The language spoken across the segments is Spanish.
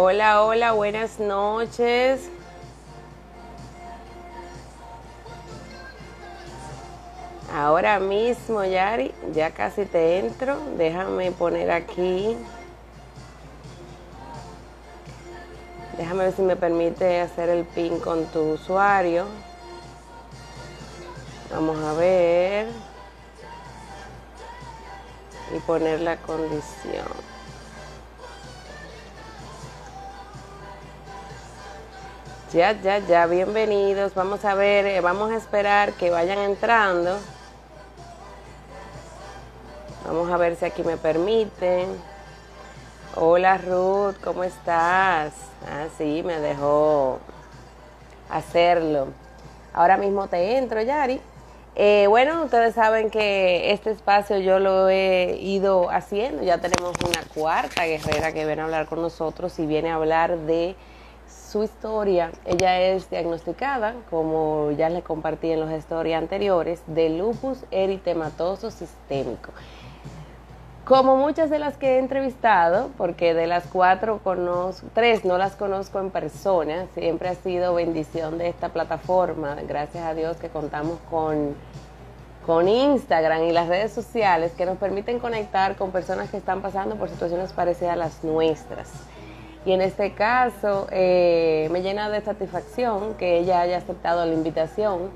Hola, hola, buenas noches. Ahora mismo, Yari, ya casi te entro. Déjame poner aquí. Déjame ver si me permite hacer el pin con tu usuario. Vamos a ver. Y poner la condición. Ya, ya, ya, bienvenidos. Vamos a ver, eh, vamos a esperar que vayan entrando. Vamos a ver si aquí me permiten. Hola Ruth, ¿cómo estás? Ah, sí, me dejó hacerlo. Ahora mismo te entro, Yari. Eh, bueno, ustedes saben que este espacio yo lo he ido haciendo. Ya tenemos una cuarta guerrera que viene a hablar con nosotros y viene a hablar de su historia. Ella es diagnosticada, como ya les compartí en los historias anteriores, de lupus eritematoso sistémico. Como muchas de las que he entrevistado, porque de las cuatro conozco, tres no las conozco en persona, siempre ha sido bendición de esta plataforma, gracias a Dios que contamos con, con Instagram y las redes sociales que nos permiten conectar con personas que están pasando por situaciones parecidas a las nuestras. Y en este caso eh, me llena de satisfacción que ella haya aceptado la invitación,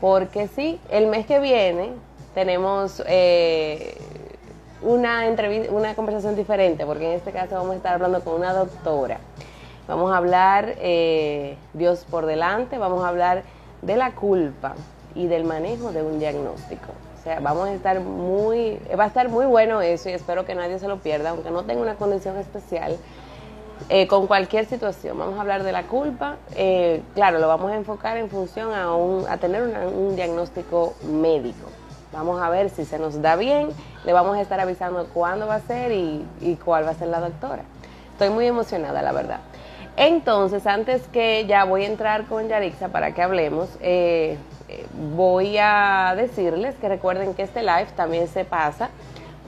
porque sí, el mes que viene tenemos eh, una, entrevista, una conversación diferente, porque en este caso vamos a estar hablando con una doctora. Vamos a hablar eh, Dios por delante, vamos a hablar de la culpa y del manejo de un diagnóstico. O sea, vamos a estar muy, va a estar muy bueno eso y espero que nadie se lo pierda, aunque no tenga una condición especial eh, con cualquier situación. Vamos a hablar de la culpa. Eh, claro, lo vamos a enfocar en función a, un, a tener un diagnóstico médico. Vamos a ver si se nos da bien. Le vamos a estar avisando cuándo va a ser y, cuál va a ser la doctora. Estoy muy emocionada, la verdad. Entonces, antes que ya voy a entrar con Yarixa para que hablemos, eh, voy a decirles que recuerden que este live también se pasa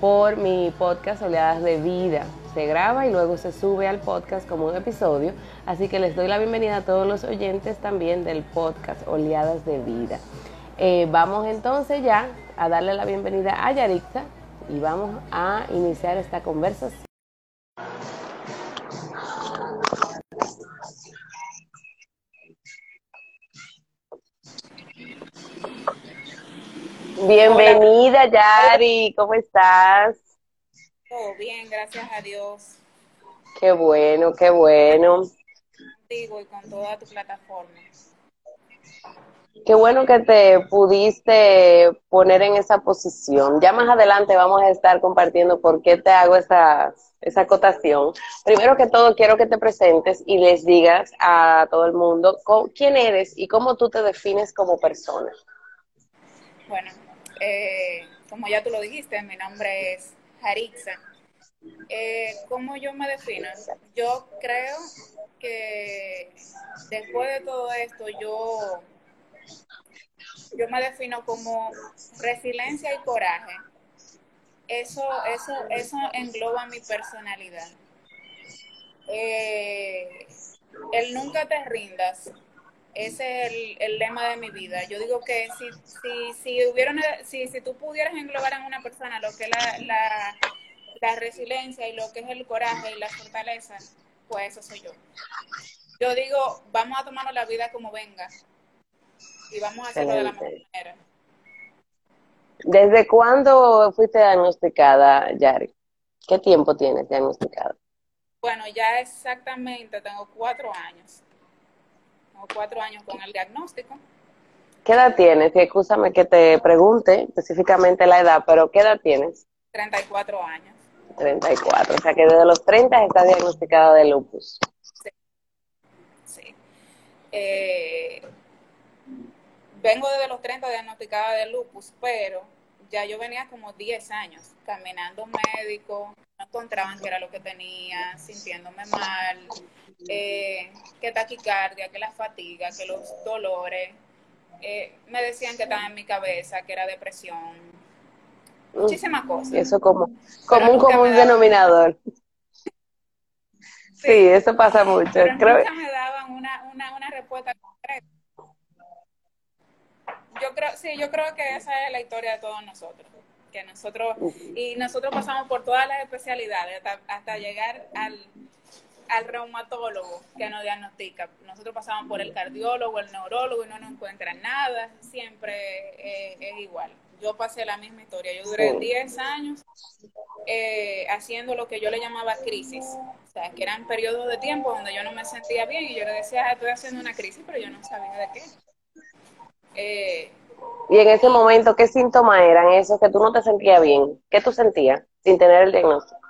por mi podcast Oleadas de Vida se graba y luego se sube al podcast como un episodio. Así que les doy la bienvenida a todos los oyentes también del podcast Oleadas de Vida. Eh, vamos entonces ya a darle la bienvenida a Yarixa y vamos a iniciar esta conversación. Bienvenida Yari, ¿cómo estás? Todo bien, gracias a Dios. Qué bueno, qué bueno. Contigo y con toda tu plataforma. Qué bueno que te pudiste poner en esa posición. Ya más adelante vamos a estar compartiendo por qué te hago esa, esa acotación. Primero que todo, quiero que te presentes y les digas a todo el mundo quién eres y cómo tú te defines como persona. Bueno, eh, como ya tú lo dijiste, mi nombre es Jarixa. Eh, ¿Cómo yo me defino? Yo creo que después de todo esto, yo, yo me defino como resiliencia y coraje. Eso, eso, eso engloba mi personalidad. Eh, el nunca te rindas, ese es el, lema de mi vida. Yo digo que si, si, si, hubiera si, si tú pudieras englobar en una persona lo que es la, la, la, resiliencia y lo que es el coraje y la fortaleza, pues eso soy yo. Yo digo, vamos a tomarnos la vida como venga y vamos a hacerlo de la mejor manera. ¿Desde cuándo fuiste diagnosticada, Yari? ¿Qué tiempo tienes diagnosticada? Bueno, ya exactamente tengo cuatro años cuatro años con el diagnóstico. ¿Qué edad tienes? Escúchame que te pregunte específicamente la edad, pero ¿qué edad tienes? 34 años. 34, o sea que desde los 30 estás diagnosticada de lupus. Sí. sí. Eh, vengo desde los 30 diagnosticada de lupus, pero ya yo venía como 10 años caminando médico, encontraban qué era lo que tenía, sintiéndome mal, eh, que taquicardia, que la fatiga, que los dolores. Eh, me decían que estaba en mi cabeza, que era depresión, muchísimas cosas. Eso como, como un común denominador. Sí, eso pasa mucho. Pero Creo... nunca me daban una, una, una respuesta. Yo creo, sí, yo creo que esa es la historia de todos nosotros. Que nosotros, y nosotros pasamos por todas las especialidades hasta, llegar al, al reumatólogo que nos diagnostica. Nosotros pasamos por el cardiólogo, el neurólogo y no nos encuentran nada. Siempre eh, es igual yo pasé la misma historia. Yo duré 10 años eh, haciendo lo que yo le llamaba crisis. O sea, que eran periodos de tiempo donde yo no me sentía bien y yo le decía, ah, estoy haciendo una crisis, pero yo no sabía de qué. Eh, y en ese momento, ¿qué síntomas eran esos que tú no te sentías bien? ¿Qué tú sentías sin tener el diagnóstico?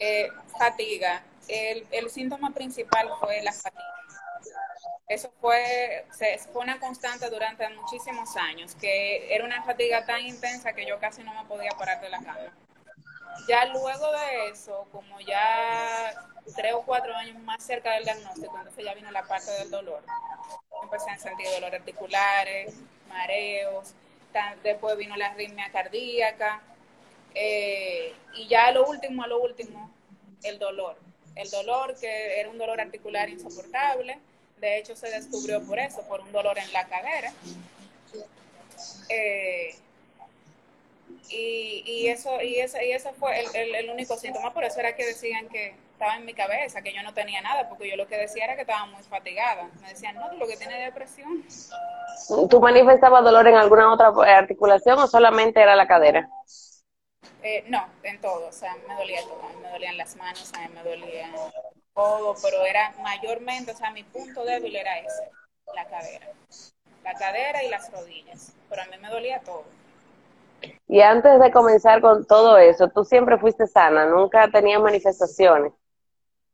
Eh, fatiga. El, el síntoma principal fue la fatiga eso fue, se, fue una constante durante muchísimos años, que era una fatiga tan intensa que yo casi no me podía parar de la cama. Ya luego de eso, como ya tres o cuatro años más cerca del diagnóstico, entonces ya vino la parte del dolor. Empecé a sentir dolores articulares, mareos, después vino la arritmia cardíaca, eh, y ya a lo último, a lo último, el dolor. El dolor que era un dolor articular insoportable, de hecho, se descubrió por eso, por un dolor en la cadera. Eh, y, y, eso y ese, y ese fue el, el, único síntoma, por eso era que decían que estaba en mi cabeza, que yo no tenía nada, porque yo lo que decía era que estaba muy fatigada. Me decían, no, lo que tiene depresión. ¿Tú manifestabas dolor en alguna otra articulación o solamente era la cadera? Eh, no, en todo, o sea, me dolía todo, me dolían las manos, a mí me dolía todo, pero era mayormente, o sea, mi punto débil era ese, la cadera. La cadera y las rodillas, pero a mí me dolía todo. Y antes de comenzar con todo eso, tú siempre fuiste sana, nunca tenías manifestaciones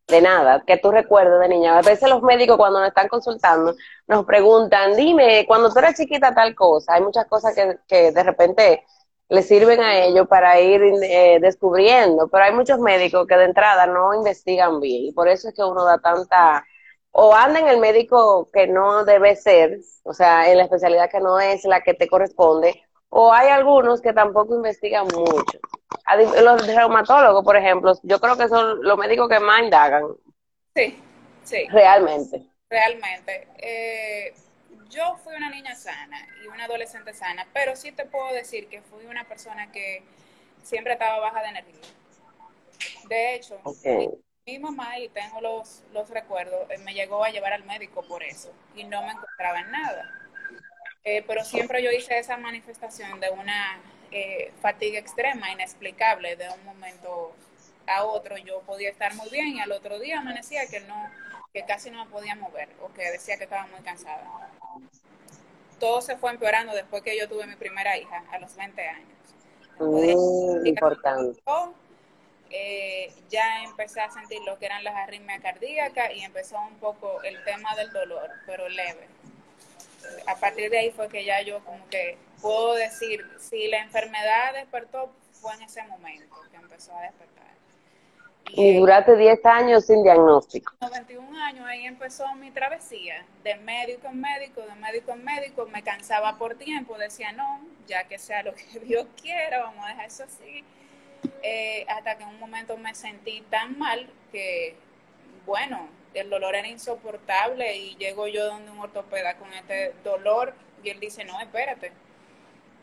de nada, que tú recuerdes de niña. A veces los médicos cuando nos están consultando nos preguntan, dime, cuando tú eras chiquita tal cosa, hay muchas cosas que, que de repente le sirven a ellos para ir eh, descubriendo, pero hay muchos médicos que de entrada no investigan bien y por eso es que uno da tanta o anda en el médico que no debe ser, o sea, en la especialidad que no es la que te corresponde, o hay algunos que tampoco investigan mucho. Los reumatólogos, por ejemplo, yo creo que son los médicos que más indagan. Sí, sí. Realmente. Realmente. Eh, yo fui una niña sana y una adolescente sana, pero sí te puedo decir que fui una persona que siempre estaba baja de energía. De hecho, mi, mamá, y tengo los, los recuerdos, eh, me llegó a llevar al médico por eso y no me encontraba en nada. Eh, pero siempre yo hice esa manifestación de una eh, fatiga extrema, inexplicable, de un momento a otro. Yo podía estar muy bien y al otro día amanecía que no que casi no me podía mover o que decía que estaba muy cansada. Todo se fue empeorando después que yo tuve mi primera hija a los 20 años. Muy importante. Eh, ya empecé a sentir lo que eran las arritmias cardíacas y empezó un poco el tema del dolor, pero leve. A partir de ahí fue que ya yo como que puedo decir, si la enfermedad despertó, fue en ese momento que empezó a despertar. Y duraste 10 años sin diagnóstico. 91 años, ahí empezó mi travesía, de médico en médico, de médico en médico, me cansaba por tiempo, decía, no, ya que sea lo que Dios quiera, vamos a dejar eso así. Eh, hasta que en un momento me sentí tan mal que, bueno, el dolor era insoportable y llego yo donde un ortopeda con este dolor y él dice, no, espérate,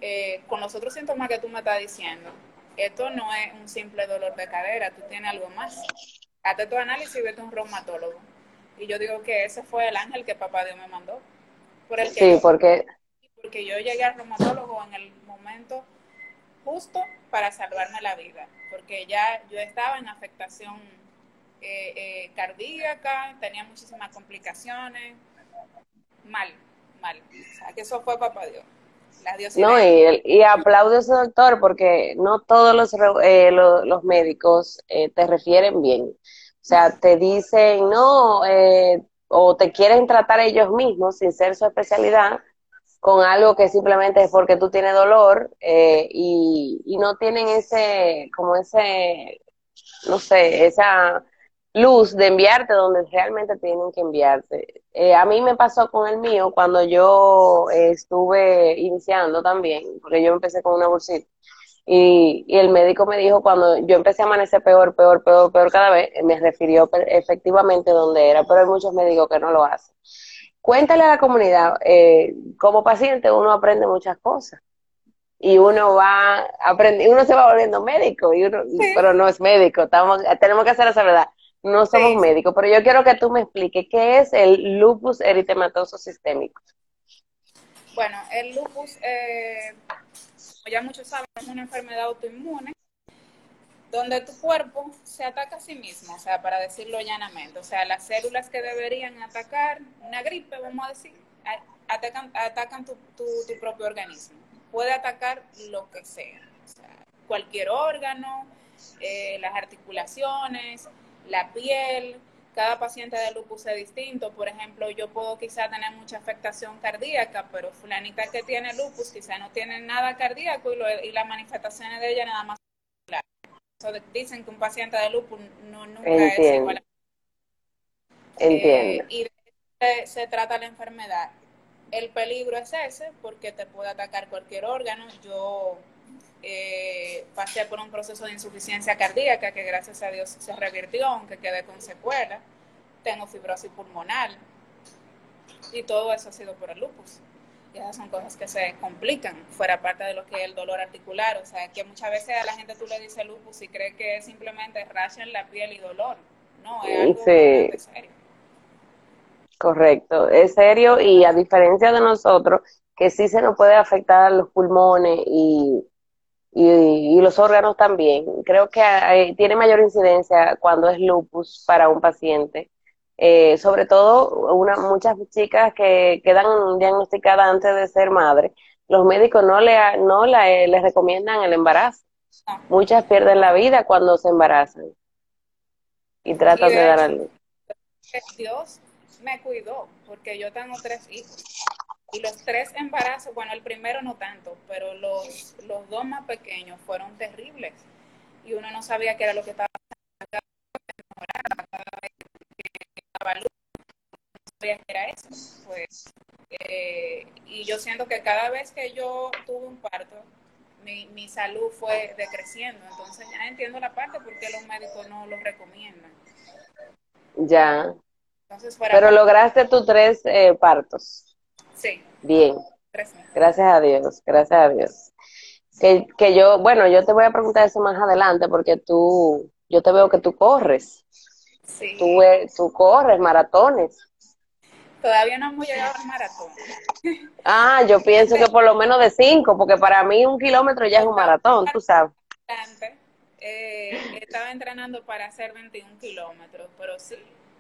eh, con los otros síntomas que tú me estás diciendo, esto no es un simple dolor de cadera, tú tienes algo más. Hazte tu análisis y vete a un reumatólogo. Y yo digo que ese fue el ángel que papá Dios me mandó. Por el que sí, porque... Porque yo llegué al reumatólogo en el momento justo para salvarme la vida. Porque ya yo estaba en afectación eh, eh, cardíaca, tenía muchísimas complicaciones. Mal, mal. O sea, que eso fue papá Dios. No, y, y aplaudo a ese doctor porque no todos los, eh, los, médicos eh, te refieren bien. O sea, te dicen, no, eh, o te quieren tratar ellos mismos sin ser su especialidad con algo que simplemente es porque tú tienes dolor y, y no tienen ese, como ese, no sé, esa luz de enviarte donde realmente tienen que enviarte. Eh, a mí me pasó con el mío cuando yo estuve iniciando también, porque yo empecé con una bolsita. Y, y, el médico me dijo cuando yo empecé a amanecer peor, peor, peor, peor cada vez, me refirió efectivamente donde era, pero hay muchos médicos que no lo hacen. Cuéntale a la comunidad, eh, como paciente uno aprende muchas cosas y uno va aprendiendo, uno se va volviendo médico, y uno, pero no es médico, estamos, tenemos que hacer esa verdad, no somos médicos, pero yo quiero que tú me expliques qué es el lupus eritematoso sistémico. Bueno, el lupus, eh, como ya muchos saben, es una enfermedad autoinmune donde tu cuerpo se ataca a sí mismo, o sea, para decirlo llanamente, o sea, las células que deberían atacar una gripe, vamos a decir, atacan, atacan tu, tu, propio organismo. Puede atacar lo que sea, o sea cualquier órgano, eh, las articulaciones, la piel, cada paciente de lupus es distinto. Por ejemplo, yo puedo quizá tener mucha afectación cardíaca, pero fulanita que tiene lupus quizá no tiene nada cardíaco y, y las manifestaciones de ella nada más dicen que un paciente de lupus no, nunca es igual. Entiendo. Eh, y de se trata la enfermedad. El peligro es ese, porque te puede atacar cualquier órgano. Yo eh, pasé por un proceso de insuficiencia cardíaca que gracias a Dios se revirtió, aunque quedé con secuela. Tengo fibrosis pulmonar. Y todo eso ha sido por el lupus esas son cosas que se complican, fuera parte de lo que es el dolor articular. O sea, que muchas veces a la gente tú le dices lupus y cree que es simplemente racha en la piel y dolor. No, es algo sí. serio. Correcto, es serio y a diferencia de nosotros, que sí se nos puede afectar los pulmones y, y, los órganos también. Creo que tiene mayor incidencia cuando es lupus para un paciente eh, sobre todo una, muchas chicas que quedan diagnosticadas antes de ser madre, los médicos no le no la, eh, les recomiendan el embarazo. Muchas pierden la vida cuando se embarazan y tratan de, dar a luz. Dios me cuidó porque yo tengo tres hijos y los tres embarazos, bueno, el primero no tanto, pero los, los dos más pequeños fueron terribles y uno no sabía qué era lo que estaba pasando era eso. Pues, eh, y yo siento que cada vez que yo tuve un parto, mi, mi salud fue decreciendo. Entonces ya entiendo la parte porque los médicos no lo recomiendan. Ya. Pero lograste tus tres eh, partos. Sí. Bien. Gracias a Dios, gracias a Dios. Que, que yo, bueno, yo te voy a preguntar eso más adelante porque tú, yo te veo que tú corres. Sí. Tú, tú corres maratones. Todavía no hemos llegado al maratón. Ah, yo pienso que por lo menos de cinco, porque para mí un kilómetro ya es un maratón, tú sabes. Eh, estaba entrenando para hacer 21 kilómetros, pero sí,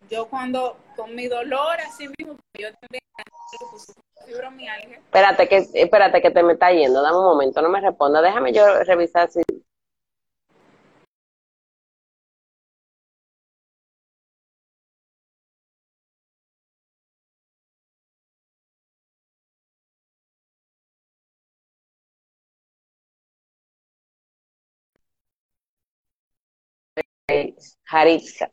yo cuando, con mi dolor así mismo, yo también fibromialgia. Espérate que, espérate que te me está yendo, dame un momento, no me responda, déjame yo revisar si Jaritza.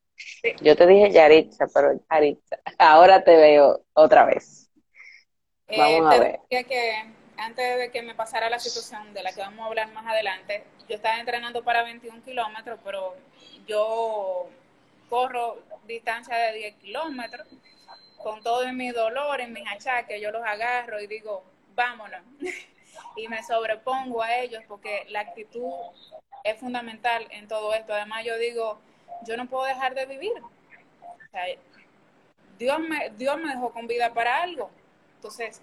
Yo te dije Yaritza, pero Jaritza. Ahora te veo otra vez. Eh, vamos a ver. que antes de que me pasara la situación de la que vamos a hablar más adelante, yo estaba entrenando para 21 kilómetros, pero yo corro distancia de 10 kilómetros con todo mi dolor y mis achaques, yo los agarro y digo, vámonos. y me sobrepongo a ellos porque la actitud es fundamental en todo esto. Además, yo digo, yo no puedo dejar de vivir. Dios, me, Dios me dejó con vida para algo. Entonces,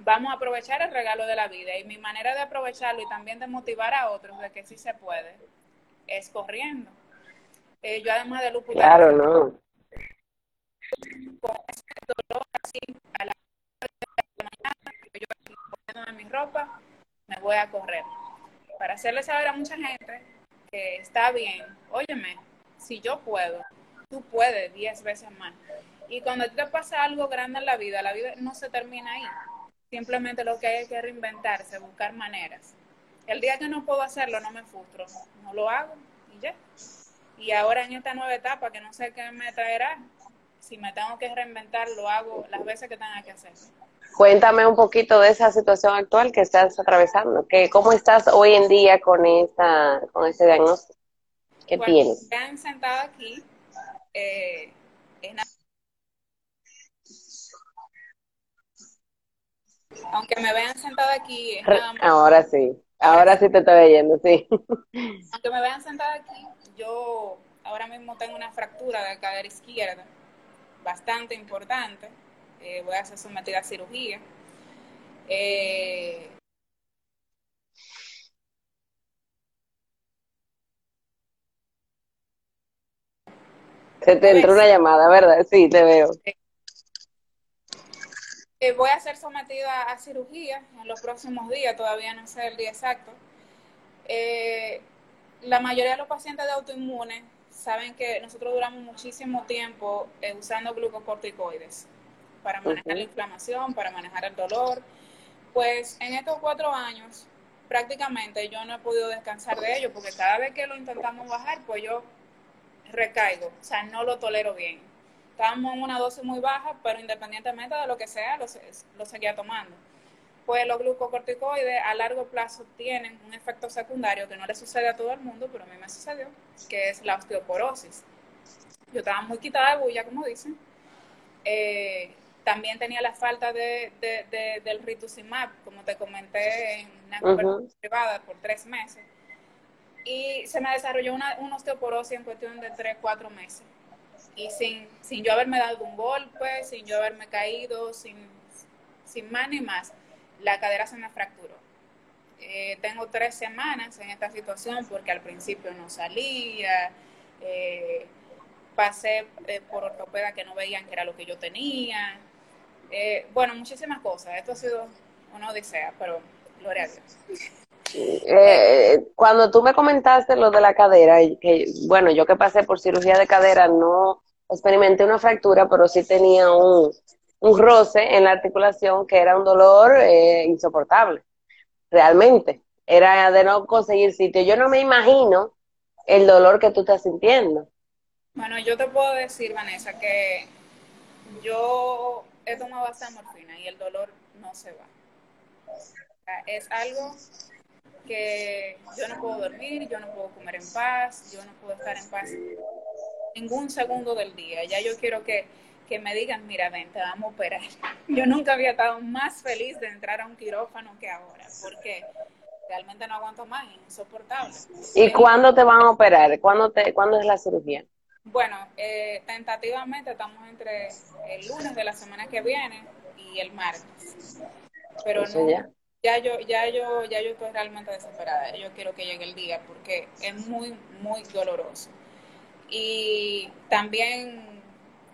vamos a aprovechar el regalo de la vida. Y mi manera de aprovecharlo y también de motivar a otros de que sí se puede es corriendo. Eh, yo además de lupus... Claro, no. Con ese dolor así a la mañana, yo poniendo mi ropa, me voy a correr para hacerle saber a mucha gente que está bien, óyeme, si yo puedo, tú puedes diez veces más. Y cuando te pasa algo grande en la vida, la vida no se termina ahí. Simplemente lo que hay es que reinventarse, buscar maneras. El día que no puedo hacerlo, no me frustro, no lo hago y ya. Y ahora en esta nueva etapa, que no sé qué me traerá, si me tengo que reinventar, lo hago las veces que tenga que hacer. Cuéntame un poquito de esa situación actual que estás atravesando. Que, ¿Cómo estás hoy en día con, esta, con ese diagnóstico que tienes? Me han sentado aquí. Eh, aunque me vean sentado aquí, Ahora sí, ahora sí te estoy viendo, sí. Aunque me vean sentada aquí, yo ahora mismo tengo una fractura de la cadera izquierda bastante importante. Eh, voy a ser sometida a cirugía. Eh, Se te entró una llamada, ¿verdad? Sí, te veo. Eh, voy a ser sometida a cirugía en los próximos días, todavía no sé el día exacto. Eh, la mayoría de los pacientes de autoinmunes saben que nosotros duramos muchísimo tiempo eh, usando glucocorticoides para manejar la inflamación, para manejar el dolor. Pues en estos cuatro años prácticamente yo no he podido descansar de ello porque cada vez que lo intentamos bajar, pues yo recaigo, o sea, no lo tolero bien estábamos en una dosis muy baja, pero independientemente de lo que sea, lo, seguía tomando. Pues los glucocorticoides a largo plazo tienen un efecto secundario que no le sucede a todo el mundo, pero a mí me sucedió, que es la osteoporosis. Yo estaba muy quitada de bulla, como dicen. Eh, también tenía la falta de, del rituximab, como te comenté en una conversación privada por tres meses. Y se me desarrolló una, osteoporosis en cuestión de tres, cuatro meses y sin, sin yo haberme dado un golpe, sin yo haberme caído, sin, sin más ni más, la cadera se me fracturó. Eh, tengo tres semanas en esta situación porque al principio no salía, eh, pasé eh, por ortopeda que no veían que era lo que yo tenía. bueno, muchísimas cosas. Esto ha sido una odisea, pero gloria a Dios. Eh, cuando tú me comentaste lo de la cadera, que bueno, yo que pasé por cirugía de cadera no experimenté una fractura, pero sí tenía un, roce en la articulación que era un dolor eh, insoportable, realmente. Era de no conseguir sitio. Yo no me imagino el dolor que tú estás sintiendo. Bueno, yo te puedo decir, Vanessa, que yo he tomado esta morfina y el dolor no se va. es algo que yo no puedo dormir, yo no puedo comer en paz, yo no puedo estar en paz ningún segundo del día. Ya yo quiero que, que me digan, mira, ven, te vamos a operar. Yo nunca había estado más feliz de entrar a un quirófano que ahora, porque realmente no aguanto más, es insoportable. ¿Y cuándo te van a operar? ¿Cuándo, te, ¿cuándo es la cirugía? Bueno, eh, tentativamente estamos entre el lunes de la semana que viene y el martes. Pero no, ya ya yo, ya yo, ya yo estoy realmente desesperada. Yo quiero que llegue el día porque es muy, muy doloroso. Y también,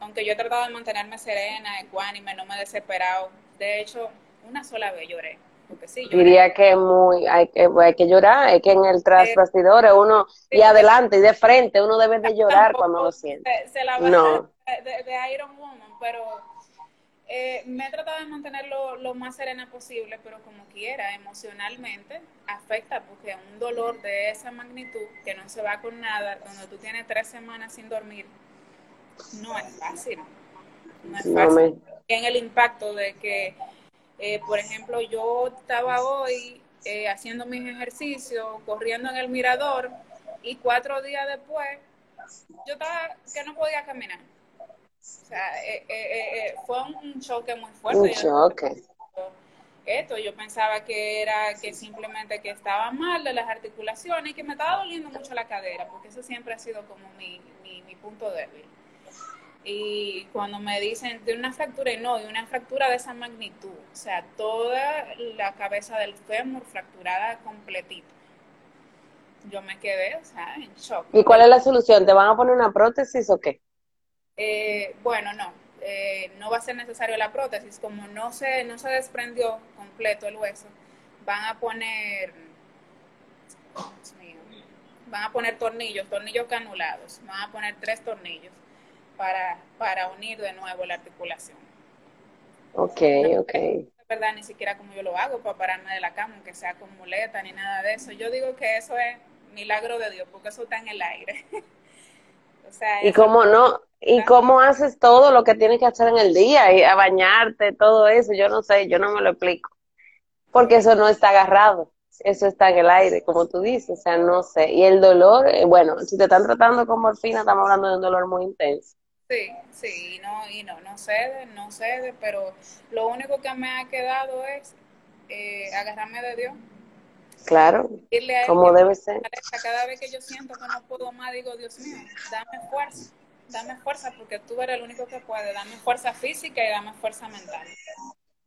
aunque yo he tratado de mantenerme serena, ecuánime, no me he desesperado. De hecho, una sola vez lloré. Porque sí, Diría que muy, hay que, hay que llorar, hay que en el trasbastidor uno, y adelante y de frente, uno debe de llorar cuando lo siente. Se, la no. de, de Iron Woman, pero eh, me he tratado de mantenerlo lo más serena posible, pero como quiera, emocionalmente afecta porque un dolor de esa magnitud que no se va con nada, cuando tú tienes tres semanas sin dormir, no es fácil. No es fácil. En el impacto de que, eh, por ejemplo, yo estaba hoy eh, haciendo mis ejercicios, corriendo en el mirador, y cuatro días después, yo estaba que no podía caminar o sea, eh, eh, eh, fue un choque muy fuerte. Un choque. Esto, yo pensaba que era que simplemente que estaba mal de las articulaciones y que me estaba doliendo mucho la cadera, porque eso siempre ha sido como mi, mi, punto débil. Y cuando me dicen de una fractura, y no, de una fractura de esa magnitud, o sea, toda la cabeza del fémur fracturada completita. Yo me quedé, o sea, en shock. ¿Y cuál es la solución? ¿Te van a poner una prótesis o qué? Eh, bueno, no, eh, no va a ser necesario la prótesis, como no se, no se desprendió completo el hueso, van a poner, van a poner tornillos, tornillos canulados, van a poner tres tornillos para, para unir de nuevo la articulación. Ok, ok. De verdad, ni siquiera como yo lo hago para pararme de la cama, aunque sea con muleta ni nada de eso. Yo digo que eso es milagro de Dios, porque eso está en el aire. O sea, y cómo no, y cómo haces todo lo que tienes que hacer en el día, y a bañarte, todo eso, yo no sé, yo no me lo explico. Porque eso no está agarrado, eso está en el aire, como tú dices, o sea, no sé. Y el dolor, eh, bueno, si te están tratando con morfina, estamos hablando de un dolor muy intenso. Sí, sí, y no, y no, no cede, no cede, pero lo único que me ha quedado es eh, agarrarme de Dios, Claro, como debe ser. Cada vez que yo siento que no puedo más, digo, Dios mío, dame fuerza, dame fuerza porque tú eres el único que puede, dame fuerza física y dame fuerza mental.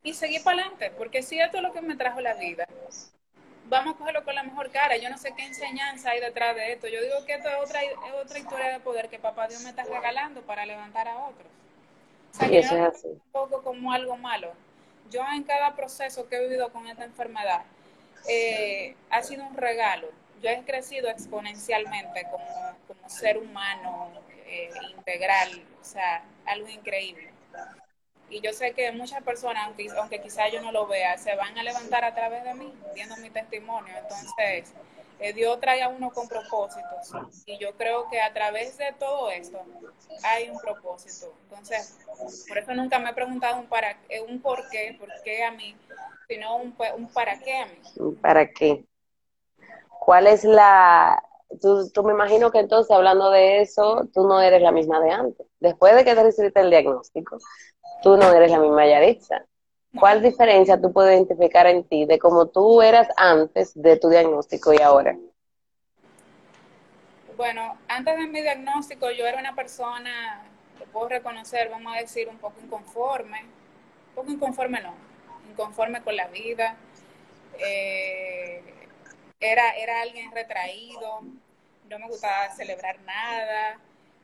Y seguir para adelante, porque si esto es lo que me trajo la vida, vamos a cogerlo con la mejor cara. Yo no sé qué enseñanza hay detrás de esto. Yo digo que esto es otra, es otra historia de poder que papá Dios me está regalando para levantar a otros. O sea, eso no es así. veo tampoco como algo malo. Yo en cada proceso que he vivido con esta enfermedad eh, ha sido un regalo. Yo he crecido exponencialmente como, como ser humano integral, o sea, algo increíble. Y yo sé que muchas personas, aunque, aunque quizá yo no lo vea, se van a levantar a través de mí, viendo mi testimonio. Entonces, eh, Dios trae a uno con propósitos. Y yo creo que a través de todo esto hay un propósito. Entonces, por eso nunca me he preguntado un, para, eh, un por qué, por qué a mí, sino un, un para qué a mí. ¿Para qué? ¿Cuál es la... Tú, tú me imagino que entonces, hablando de eso, tú no eres la misma de antes. Después de que te recibiste el diagnóstico, tú no eres la misma Yaritza. ¿Cuál diferencia tú puedes identificar en ti de cómo tú eras antes de tu diagnóstico y ahora? Bueno, antes de mi diagnóstico yo era una persona, lo puedo reconocer, vamos a decir, un poco inconforme. Un poco inconforme no, inconforme con la vida. Eh, era, era alguien retraído, no me gustaba celebrar nada.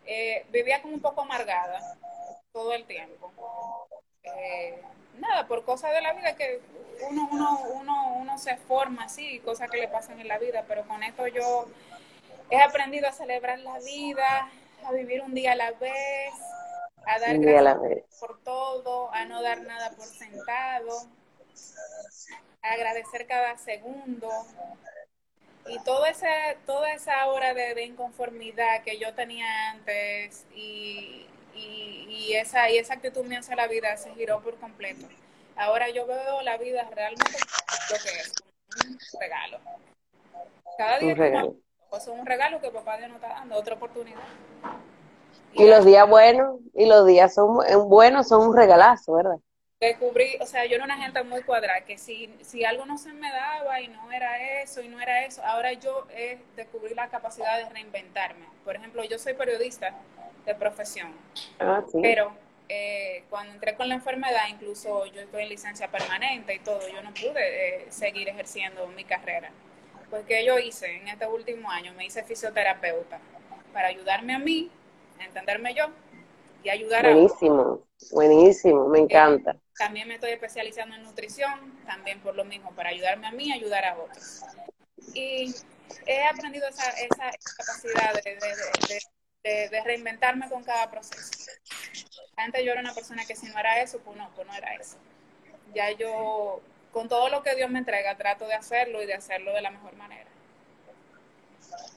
Eh, vivía como un poco amargada todo el tiempo. Eh, nada, por cosas de la vida que uno, uno, uno, uno se forma así, cosas que le pasan en la vida, pero con esto yo he aprendido a celebrar la vida, a vivir un día a la vez, a dar a la gracias vez. por todo, a no dar nada por sentado, a agradecer cada segundo. Y todo ese, toda esa hora de, de inconformidad que yo tenía antes y, y, y esa, y esa actitud mía hacia la vida se giró por completo. Ahora yo veo la vida realmente lo que es, un regalo. Cada día Un regalo. pues es un regalo que papá Dios nos está dando, otra oportunidad. Y los días buenos, y los días son buenos son un regalazo, ¿verdad? Descubrí, o sea, yo era una gente muy cuadrada, que si, si algo no se me daba y no era eso y no era eso, ahora yo eh, descubrí la capacidad de reinventarme. Por ejemplo, yo soy periodista de profesión, Ah, sí. pero eh, cuando entré con la enfermedad, incluso yo estoy en licencia permanente y todo, yo no pude eh, seguir ejerciendo mi carrera. Pues, ¿qué yo hice en este último año? Me hice fisioterapeuta para ayudarme a mí, a entenderme yo y ayudar a otros. Buenísimo, buenísimo, me encanta. También me estoy especializando en nutrición, también por lo mismo, para ayudarme a mí y ayudar a otros. Y he aprendido esa, esa capacidad de, de, de, de, de reinventarme con cada proceso. Antes yo era una persona que si no era eso, pues no, pues no era eso. Ya yo, con todo lo que Dios me entrega, trato de hacerlo y de hacerlo de la mejor manera.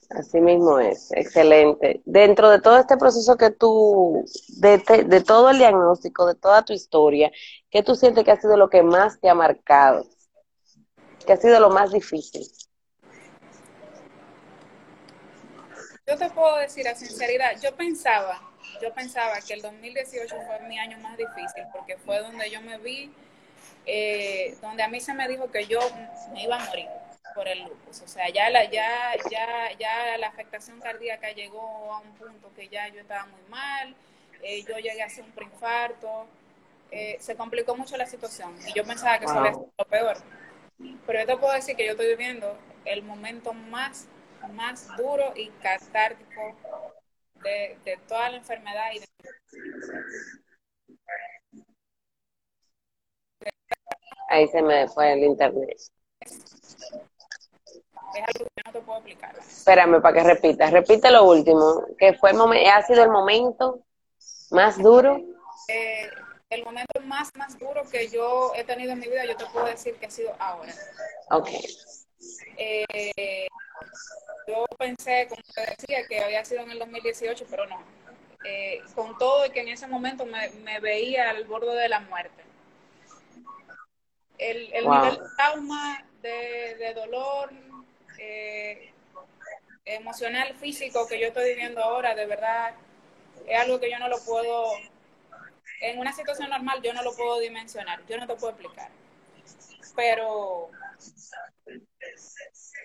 Así mismo es, excelente. Dentro de todo este proceso que tú, de, te- de todo el diagnóstico, de toda tu historia, ¿qué tú sientes que ha sido lo que más te ha marcado? ¿Qué ha sido lo más difícil? Yo te puedo decir a sinceridad, yo pensaba, yo pensaba que el 2018 fue mi año más difícil porque fue donde yo me vi, eh, donde a mí se me dijo que yo me iba a morir por el lupus. O sea, ya la, ya, ya, ya la afectación cardíaca llegó a un punto que ya yo estaba muy mal, eh, yo llegué a hacer un preinfarto, eh, se complicó mucho la situación y yo pensaba que eso Wow. había sido lo peor. Pero yo te puedo decir que yo estoy viviendo el momento más, más duro y catártico de, de toda la enfermedad y de Ahí se me fue el internet. Es algo que no te puedo explicar. Espérame para que repitas. Repite lo último, que fue el momen- ha sido el momento más duro. Eh, el momento más, más duro que yo he tenido en mi vida, yo te puedo decir que ha sido ahora. Ok. Eh, yo pensé, como te decía, que había sido en el 2018, pero no. Eh, con todo y que en ese momento me, veía al borde de la muerte. El, nivel de trauma, de, dolor eh, emocional, físico que yo estoy viviendo ahora, de verdad, es algo que yo no lo puedo, en una situación normal yo no lo puedo dimensionar, yo no te puedo explicar. Pero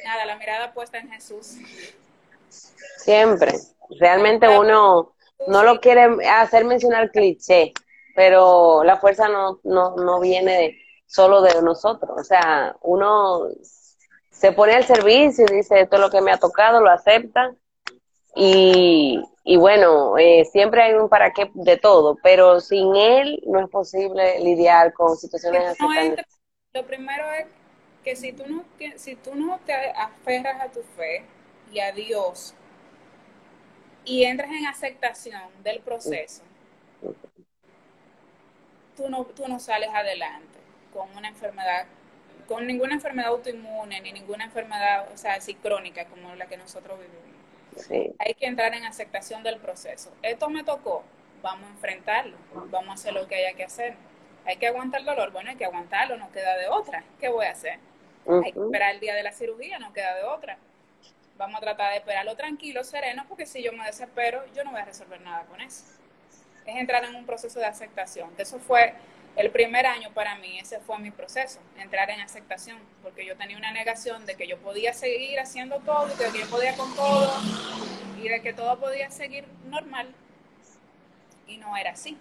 nada, la mirada puesta en Jesús. Siempre. Realmente uno no lo quiere hacer mencionar cliché, pero la fuerza no, no, no viene solo de nosotros. O sea, uno se pone al servicio y dice, esto es lo que me ha tocado, lo acepta. Y, y bueno, eh, siempre hay un para qué de todo, pero sin él no es posible lidiar con situaciones así. lo primero es que si tú no, si tú no te aferras a tu fe y a Dios y entras en aceptación del proceso, tú no, tú no sales adelante con una enfermedad, con ninguna enfermedad autoinmune, ni ninguna enfermedad, o sea, así crónica como la que nosotros vivimos. Hay que entrar en aceptación del proceso. Esto me tocó, vamos a enfrentarlo, vamos a hacer lo que haya que hacer. Hay que aguantar el dolor, bueno, hay que aguantarlo, no queda de otra. ¿Qué voy a hacer? Hay que esperar el día de la cirugía, no queda de otra. Vamos a tratar de esperarlo tranquilo, sereno, porque si yo me desespero, yo no voy a resolver nada con eso. Es entrar en un proceso de aceptación. Eso fue el primer año para mí, ese fue mi proceso, entrar en aceptación, porque yo tenía una negación de que yo podía seguir haciendo todo, de que yo podía con todo y de que todo podía seguir normal. Y no era así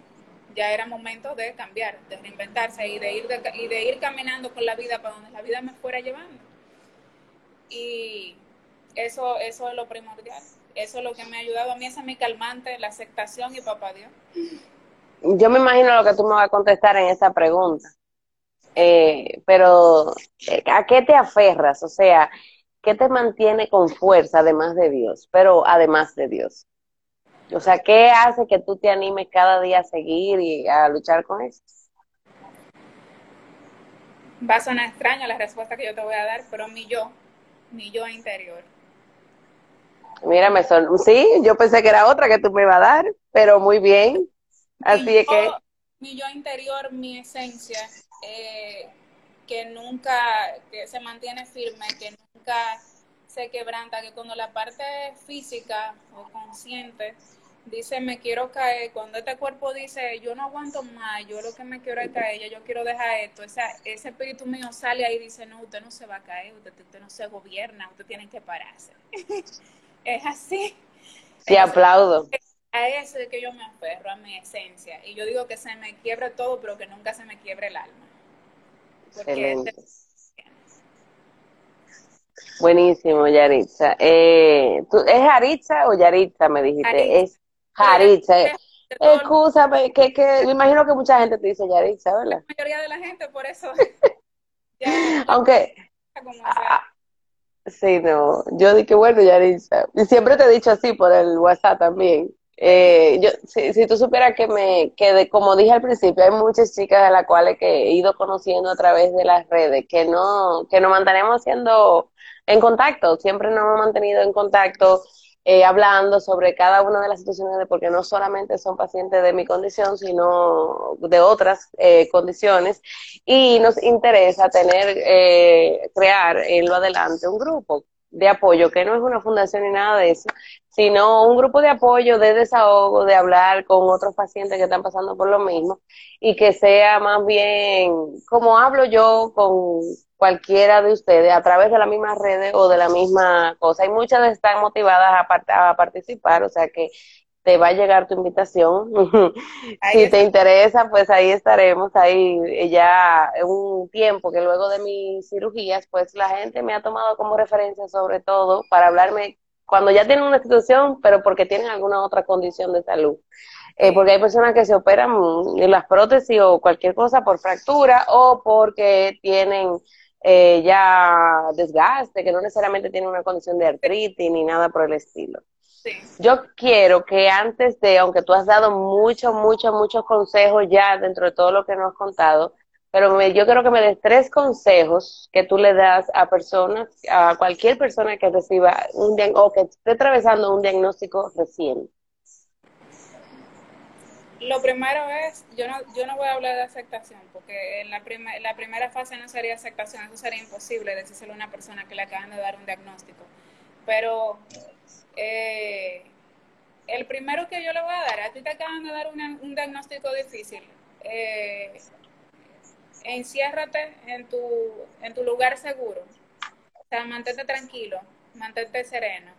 ya era momento de cambiar, de reinventarse y de ir, y de ir caminando con la vida para donde la vida me fuera llevando. Y eso, eso es lo primordial. Eso es lo que me ha ayudado a mí, esa es mi calmante, la aceptación y papá Dios. Yo me imagino lo que tú me vas a contestar en esa pregunta. Eh, pero, eh, ¿a qué te aferras? O sea, ¿qué te mantiene con fuerza además de Dios? Pero además de Dios. O sea, ¿qué hace que tú te animes cada día a seguir y a luchar con eso? Va a sonar extraña la respuesta que yo te voy a dar, pero mi yo, mi yo interior. Mira, me son... sí, yo pensé que era otra que tú me ibas a dar, pero muy bien. Así es que... Mi yo interior, mi esencia, eh, que nunca, que se mantiene firme, que nunca se quebranta, que cuando la parte física o consciente dice me quiero caer, cuando este cuerpo dice yo no aguanto más, yo lo que me quiero es caer, yo quiero dejar esto, ese espíritu mío sale ahí y dice no, usted no se va a caer, usted, no se gobierna, usted tiene que pararse. es así. Sí, aplaudo. A eso es que yo me aferro, a mi esencia. Y yo digo que se me quiebre todo, pero que nunca se me quiebre el alma. Excelente. Buenísimo, Yaritza. Eh, ¿Es Yaritza o Yaritza, me dijiste? Es Yaritza. Eh, Escúchame, que, que me imagino que mucha gente te dice Yaritza, ¿verdad? La mayoría de la gente, por eso. Aunque... Ah, sí, no. Yo dije, bueno, Yaritza. Y siempre te he dicho así por el WhatsApp también. Eh, yo, si, si, tú supieras que me, como dije al principio, hay muchas chicas de las cuales que he ido conociendo a través de las redes, que no, que nos mantenemos siendo en contacto, siempre nos hemos mantenido en contacto, eh, hablando sobre cada una de las situaciones, porque no solamente son pacientes de mi condición, sino de otras eh, condiciones, y nos interesa tener, eh, crear en lo adelante un grupo de apoyo, que no es una fundación ni nada de eso, sino un grupo de apoyo, de desahogo, de hablar con otros pacientes que están pasando por lo mismo y que sea más bien como hablo yo con cualquiera de ustedes a través de la misma red o de la misma cosa. Y muchas están motivadas a, a participar, o sea que te va a llegar tu invitación. si te interesa, pues ahí estaremos, ahí ya un tiempo que luego de mis cirugías, pues la gente me ha tomado como referencia sobre todo para hablarme cuando ya tienen una situación, pero porque tienen alguna otra condición de salud. Eh, porque hay personas que se operan en las prótesis o cualquier cosa por fractura o porque tienen eh, ya desgaste, que no necesariamente tienen una condición de artritis ni nada por el estilo. Yo quiero que antes de, aunque tú has dado muchos, muchos, muchos consejos ya dentro de todo lo que nos has contado, pero yo quiero que me des tres consejos que tú le das a personas, a cualquier persona que reciba un o que esté atravesando un diagnóstico reciente. Lo primero es, yo no, yo no voy a hablar de aceptación, porque en la, la primera fase no sería aceptación, eso sería imposible decírselo a una persona que le acaban de dar un diagnóstico. Pero eh, el primero que yo le voy a dar, a ti te acaban de dar un diagnóstico difícil, eh, enciérrate en tu, en tu lugar seguro, o sea, mantente tranquilo, mantente sereno,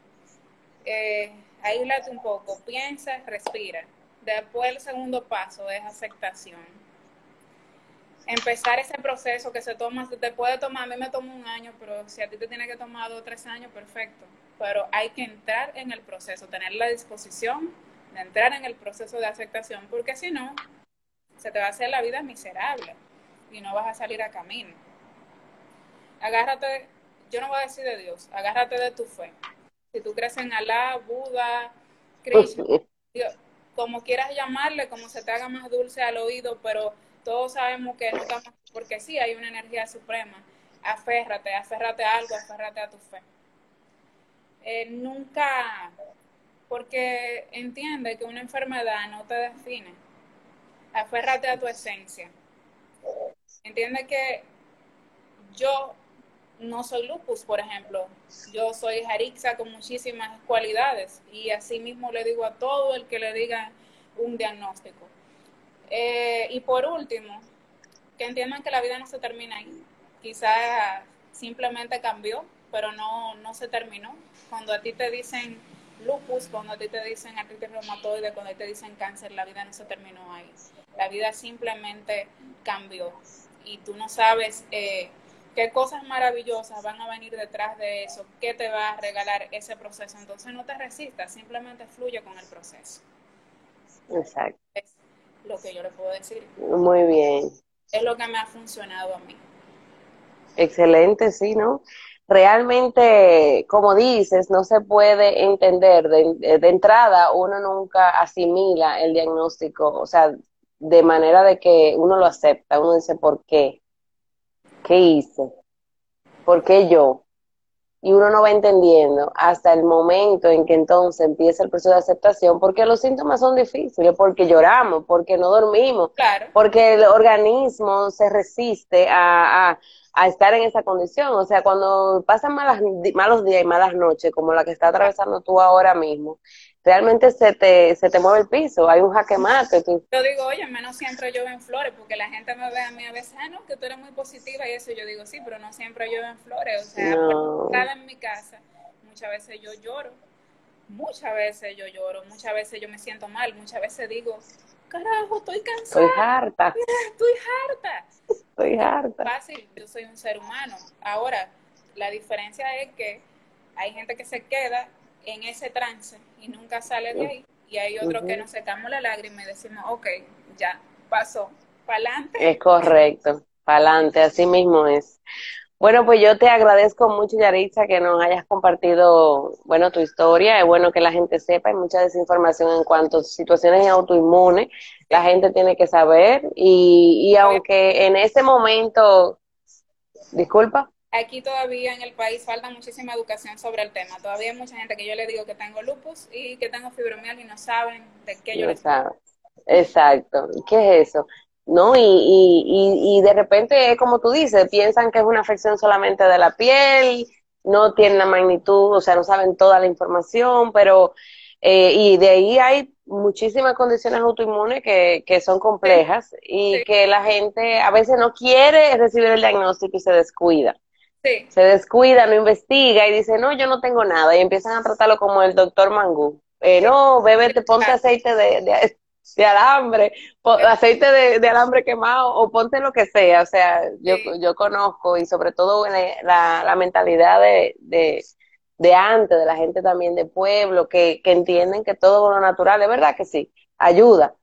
eh, aíslate un poco, piensa, respira Después el segundo paso es aceptación. Empezar ese proceso que se toma, te puede tomar, a mí me toma un año, pero si a ti te tiene que tomar dos o tres años, perfecto. Pero hay que entrar en el proceso, tener la disposición de entrar en el proceso de aceptación, porque si no, se te va a hacer la vida miserable y no vas a salir a camino. Agárrate, yo no voy a decir de Dios, agárrate de tu fe. Si tú crees en Alá, Buda, Krishna, como quieras llamarle, como se te haga más dulce al oído, pero todos sabemos que no estamos, porque sí hay una energía suprema. Aférrate, aférrate a algo, aférrate a tu fe. Eh, nunca, porque entiende que una enfermedad no te define. Aférrate a tu esencia. Entiende que yo no soy lupus, por ejemplo. Yo soy jarixa con muchísimas cualidades y así mismo le digo a todo el que le diga un diagnóstico. Eh, y por último, que entiendan que la vida no se termina ahí. Quizás simplemente cambió, pero no, no se terminó. Cuando a ti te dicen lupus, cuando a ti te dicen artritis reumatoide, cuando a ti te dicen cáncer, la vida no se terminó ahí. La vida simplemente cambió y tú no sabes eh, qué cosas maravillosas van a venir detrás de eso, qué te va a regalar ese proceso. Entonces no te resistas, simplemente fluye con el proceso. Exacto. Es lo que yo le puedo decir. Muy bien. Es lo que me ha funcionado a mí. Excelente, sí, ¿no? Realmente, como dices, no se puede entender de, de entrada, uno nunca asimila el diagnóstico, o sea, de manera de que uno lo acepta, uno dice, ¿por qué? ¿Qué hice? ¿Por qué yo? Y uno no va entendiendo hasta el momento en que entonces empieza el proceso de aceptación, porque los síntomas son difíciles, porque lloramos, porque no dormimos, porque el organismo se resiste a, a, estar en esa condición. O sea, cuando pasan malas, malos días y malas noches, como la que está atravesando tú ahora mismo, realmente se te, se te mueve el piso, hay un jaque mate. Yo digo, oye, menos siempre llueve en flores, porque la gente me ve a mí a veces, ah, no, que tú eres muy positiva y eso, yo digo, sí, pero no siempre llueve en flores, o sea, no. en mi casa, muchas veces yo lloro, muchas veces yo lloro, muchas veces yo me siento mal, muchas veces digo, carajo, estoy cansada. Estoy harta. Estoy harta. Estoy harta. Fácil, yo soy un ser humano. Ahora, la diferencia es que hay gente que se queda en ese trance y nunca sale de ahí. Y hay otros que nos secamos la lágrima y decimos, ok, ya, pasó, para adelante. Es correcto, para adelante, así mismo es. Bueno, pues yo te agradezco mucho, Yaritza, que nos hayas compartido, bueno, tu historia. Es bueno que la gente sepa, hay mucha desinformación en cuanto a situaciones autoinmunes. La gente tiene que saber y, y aunque en ese momento, disculpa aquí todavía en el país falta muchísima educación sobre el tema. Todavía hay mucha gente que yo le digo que tengo lupus y que tengo fibromialgia y no saben de qué yo les saben. Exacto. ¿Qué es eso? ¿No? Y, y, y, de repente, como tú dices, piensan que es una afección solamente de la piel, no tienen la magnitud, o sea, no saben toda la información, pero, eh, y de ahí hay muchísimas condiciones autoinmunes que, que son complejas y que la gente a veces no quiere recibir el diagnóstico y se descuida. Se descuida, no investiga y dice, no, yo no tengo nada. Y empiezan a tratarlo como el doctor Mangú. Eh, no, bebe, te ponte aceite de, de, alambre, aceite de, alambre quemado o ponte lo que sea. O sea, yo, yo conozco y sobre todo la, la mentalidad de, de, de, antes, de la gente también de pueblo, que, que entienden que todo lo natural, es verdad que sí, ayuda.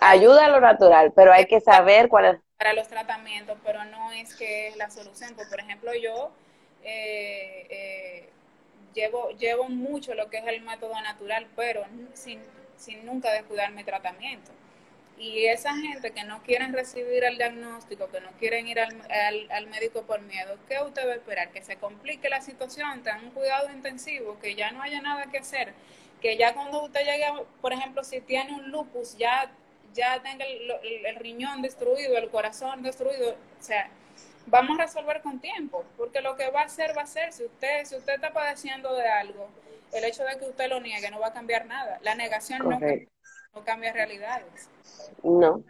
Ayuda a lo natural, pero hay que saber cuál es para los tratamientos, pero no es que es la solución. Pues, por ejemplo, yo eh, eh, llevo, llevo mucho lo que es el método natural, pero sin, sin nunca descuidar mi tratamiento. Y esa gente que no quieren recibir el diagnóstico, que no quieren ir al, al, médico por miedo, ¿qué usted va a esperar? Que se complique la situación, tengan un cuidado intensivo, que ya no haya nada que hacer, que ya cuando usted llegue, por ejemplo, si tiene un lupus, ya, ya tenga el, el riñón destruido, el corazón destruido, o sea, vamos a resolver con tiempo, porque lo que va a hacer va a ser, si usted, si usted está padeciendo de algo, el hecho de que usted lo niegue no va a cambiar nada. La negación no, no cambia realidades. No.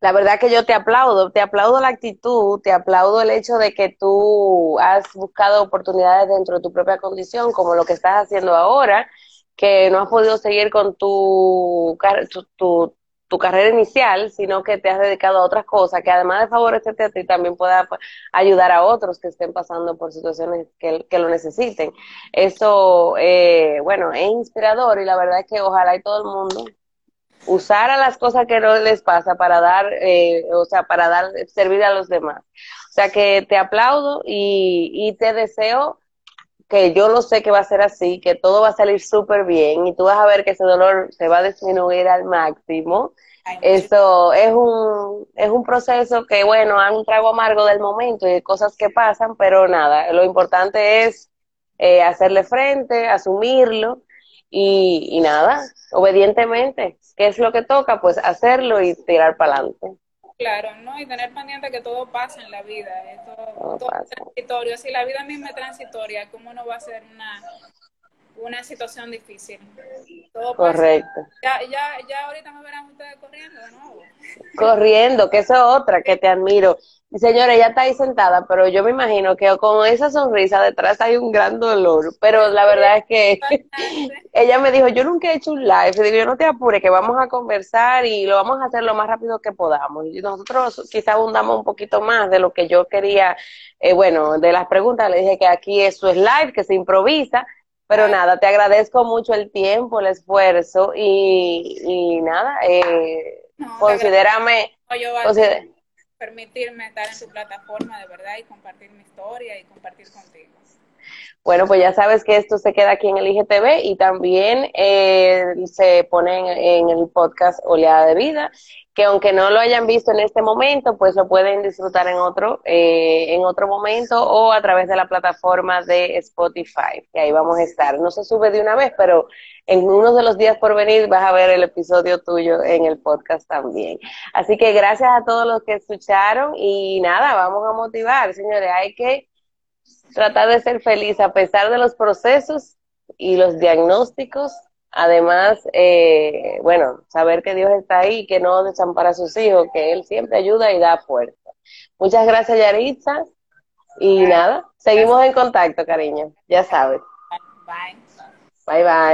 La verdad que yo te aplaudo, te aplaudo la actitud, te aplaudo el hecho de que tú has buscado oportunidades dentro de tu propia condición, como lo que estás haciendo ahora, que no has podido seguir con tu, tu, tu, tu carrera inicial, sino que te has dedicado a otras cosas que además de favorecerte a ti, también pueda pues, ayudar a otros que estén pasando por situaciones que, lo necesiten. Eso, eh, bueno, es inspirador y la verdad es que ojalá y todo el mundo usara las cosas que no les pasa para dar, eh, o sea, para dar, servir a los demás. O sea que te aplaudo y, y te deseo que yo lo sé que va a ser así, que todo va a salir súper bien y tú vas a ver que ese dolor se va a disminuir al máximo. Eso es un, es un proceso que, bueno, hay un trago amargo del momento y cosas que pasan, pero nada, lo importante es eh, hacerle frente, asumirlo y, y nada, obedientemente, ¿qué es lo que toca? Pues hacerlo y tirar para adelante. Claro, ¿no? Y tener pendiente que todo pasa en la vida, todo, todo es transitorio. Si la vida misma es transitoria, ¿cómo no va a ser una, una situación difícil. Correcto. Ya, ya, ya ahorita me verán ustedes corriendo de nuevo. Corriendo, que eso es otra que te admiro. Y señora, ella está ahí sentada, pero yo me imagino que con esa sonrisa detrás hay un gran dolor. Pero la verdad es que ella me dijo, yo nunca he hecho un live. Y digo, yo no te apure, que vamos a conversar y lo vamos a hacer lo más rápido que podamos. Y nosotros quizá abundamos un poquito más de lo que yo quería. Eh, bueno, de las preguntas le dije que aquí eso es live, que se improvisa pero nada, te agradezco mucho el tiempo, el esfuerzo y, y nada, eh, considérame... permitirme estar en tu plataforma de verdad y compartir mi historia y compartir contigo. Bueno, pues ya sabes que esto se queda aquí en el IGTV y también eh, se pone en, el podcast Oleada de Vida, que aunque no lo hayan visto en este momento, pues lo pueden disfrutar en otro, eh, en otro momento o a través de la plataforma de Spotify, que ahí vamos a estar. No se sube de una vez, pero en uno de los días por venir vas a ver el episodio tuyo en el podcast también. Así que gracias a todos los que escucharon y nada, vamos a motivar, señores, hay que tratar de ser feliz a pesar de los procesos y los diagnósticos. Además, eh, bueno, saber que Dios está ahí y que no desampara a sus hijos, que Él siempre ayuda y da fuerza. Muchas gracias, Yaritza. Y nada, seguimos en contacto, cariño. Ya sabes. Bye. Bye, bye.